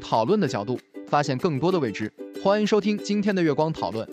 讨论的角度发现更多的未知，欢迎收听今天的月光讨论。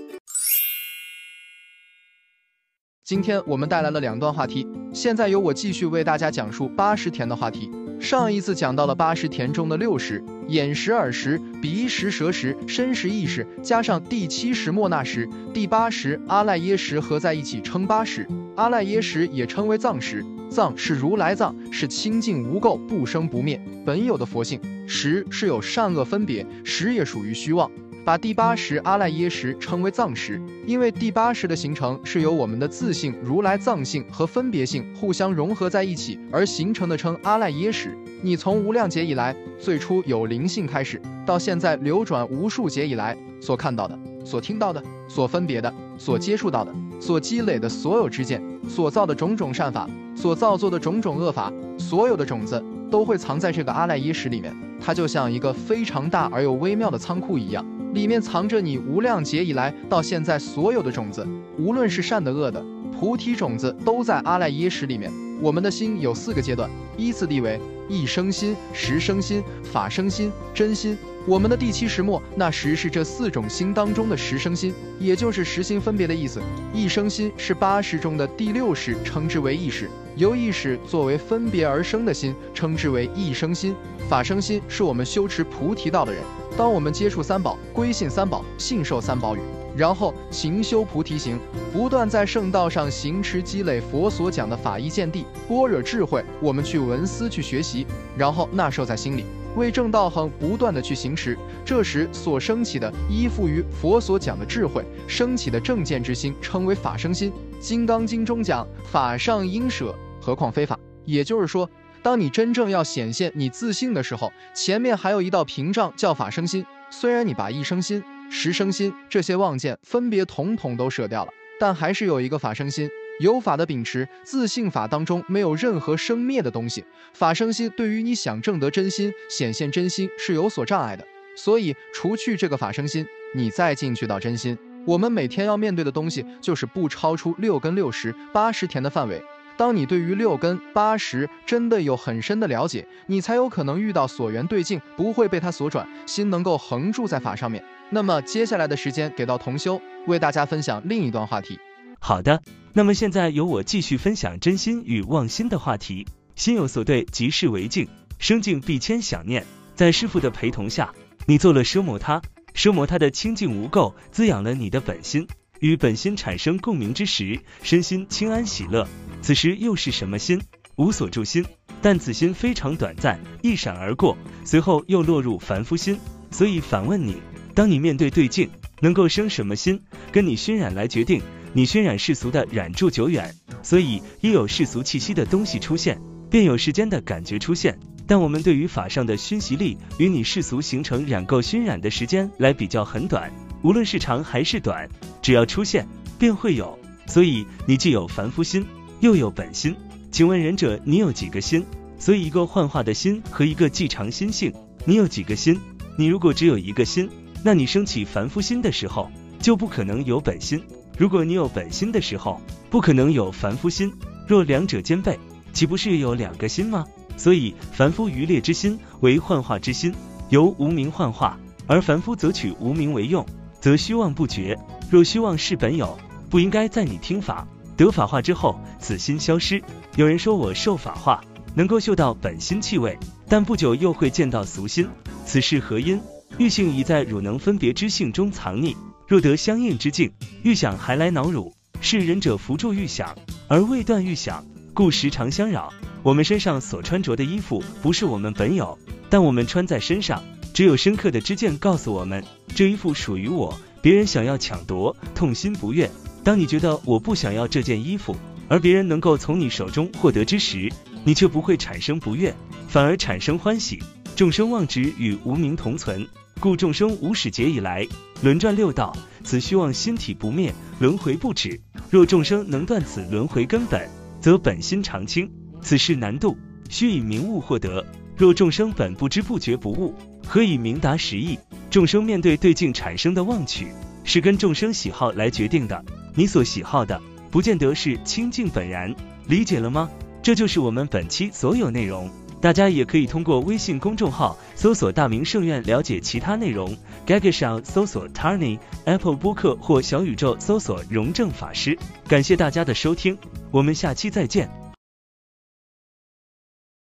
今天我们带来了两段话题，现在由我继续为大家讲述八十田的话题。上一次讲到了八十田中的六十：眼识、耳识、鼻识、舌识、身识、意识，加上第七识莫那识，第八识阿赖耶识合在一起称八识。阿赖耶识也称为藏识。藏是如来藏，是清净无垢、不生不灭、本有的佛性。识是有善恶分别，识也属于虚妄。把第八识阿赖耶识称为藏识，因为第八识的形成是由我们的自性如来藏性和分别性互相融合在一起而形成的，称阿赖耶识。你从无量劫以来，最初有灵性开始，到现在流转无数劫以来所看到的、所听到的、所分别的、所接触到的、所积累的所有知见、所造的种种善法。所造作的种种恶法，所有的种子都会藏在这个阿赖耶识里面。它就像一个非常大而又微妙的仓库一样，里面藏着你无量劫以来到现在所有的种子，无论是善的恶的，菩提种子都在阿赖耶识里面。我们的心有四个阶段，依次地为一生心、十生心、法生心、真心。我们的第七识末，那十是这四种心当中的十生心，也就是十心分别的意思。一生心是八识中的第六识，称之为意识，由意识作为分别而生的心，称之为一生心。法生心是我们修持菩提道的人，当我们接触三宝、归信三宝、信受三宝语，然后勤修菩提行，不断在圣道上行持积累佛所讲的法义见地、般若智慧，我们去闻思去学习，然后纳受在心里。为正道行不断的去行持，这时所升起的依附于佛所讲的智慧升起的正见之心，称为法生心。《金刚经》中讲法上应舍，何况非法。也就是说，当你真正要显现你自信的时候，前面还有一道屏障叫法生心。虽然你把一生心、十生心这些妄见分别统统都舍掉了，但还是有一个法生心。有法的秉持，自信法当中没有任何生灭的东西。法生心对于你想证得真心、显现真心是有所障碍的。所以，除去这个法生心，你再进去到真心。我们每天要面对的东西，就是不超出六根、六十、八十田的范围。当你对于六根、八十真的有很深的了解，你才有可能遇到所缘对境，不会被它所转，心能够横住在法上面。那么，接下来的时间给到同修，为大家分享另一段话题。好的，那么现在由我继续分享真心与妄心的话题。心有所对，即是为境，生境必迁想念。在师傅的陪同下，你做了奢摩他，奢摩他的清净无垢滋养了你的本心，与本心产生共鸣之时，身心清安喜乐。此时又是什么心？无所住心。但此心非常短暂，一闪而过，随后又落入凡夫心。所以反问你，当你面对对境，能够生什么心？跟你熏染来决定。你熏染世俗的染住久远，所以一有世俗气息的东西出现，便有时间的感觉出现。但我们对于法上的熏习力，与你世俗形成染垢熏染的时间来比较很短，无论是长还是短，只要出现便会有。所以你既有凡夫心，又有本心。请问仁者，你有几个心？所以一个幻化的心和一个既常心性，你有几个心？你如果只有一个心，那你升起凡夫心的时候，就不可能有本心。如果你有本心的时候，不可能有凡夫心。若两者兼备，岂不是有两个心吗？所以凡夫愚劣之心为幻化之心，由无名幻化，而凡夫则取无名为用，则虚妄不绝。若虚妄是本有，不应该在你听法得法化之后，此心消失。有人说我受法化，能够嗅到本心气味，但不久又会见到俗心，此是何因？欲性已在汝能分别之性中藏匿。若得相应之境，欲想还来恼汝，是忍者扶助欲想，而未断欲想，故时常相扰。我们身上所穿着的衣服不是我们本有，但我们穿在身上，只有深刻的知见告诉我们，这衣服属于我。别人想要抢夺，痛心不悦。当你觉得我不想要这件衣服，而别人能够从你手中获得之时，你却不会产生不悦，反而产生欢喜。众生妄执与无名同存，故众生无始劫以来轮转六道，此虚妄心体不灭，轮回不止。若众生能断此轮回根本，则本心常清。此事难度，须以明悟获得。若众生本不知不觉不悟，何以明达实意？众生面对对境产生的妄取，是跟众生喜好来决定的。你所喜好的，不见得是清净本然，理解了吗？这就是我们本期所有内容。大家也可以通过微信公众号搜索“大明圣院”了解其他内容。Gaga 上搜索 Tarny，Apple 播客或小宇宙搜索“荣正法师”。感谢大家的收听，我们下期再见。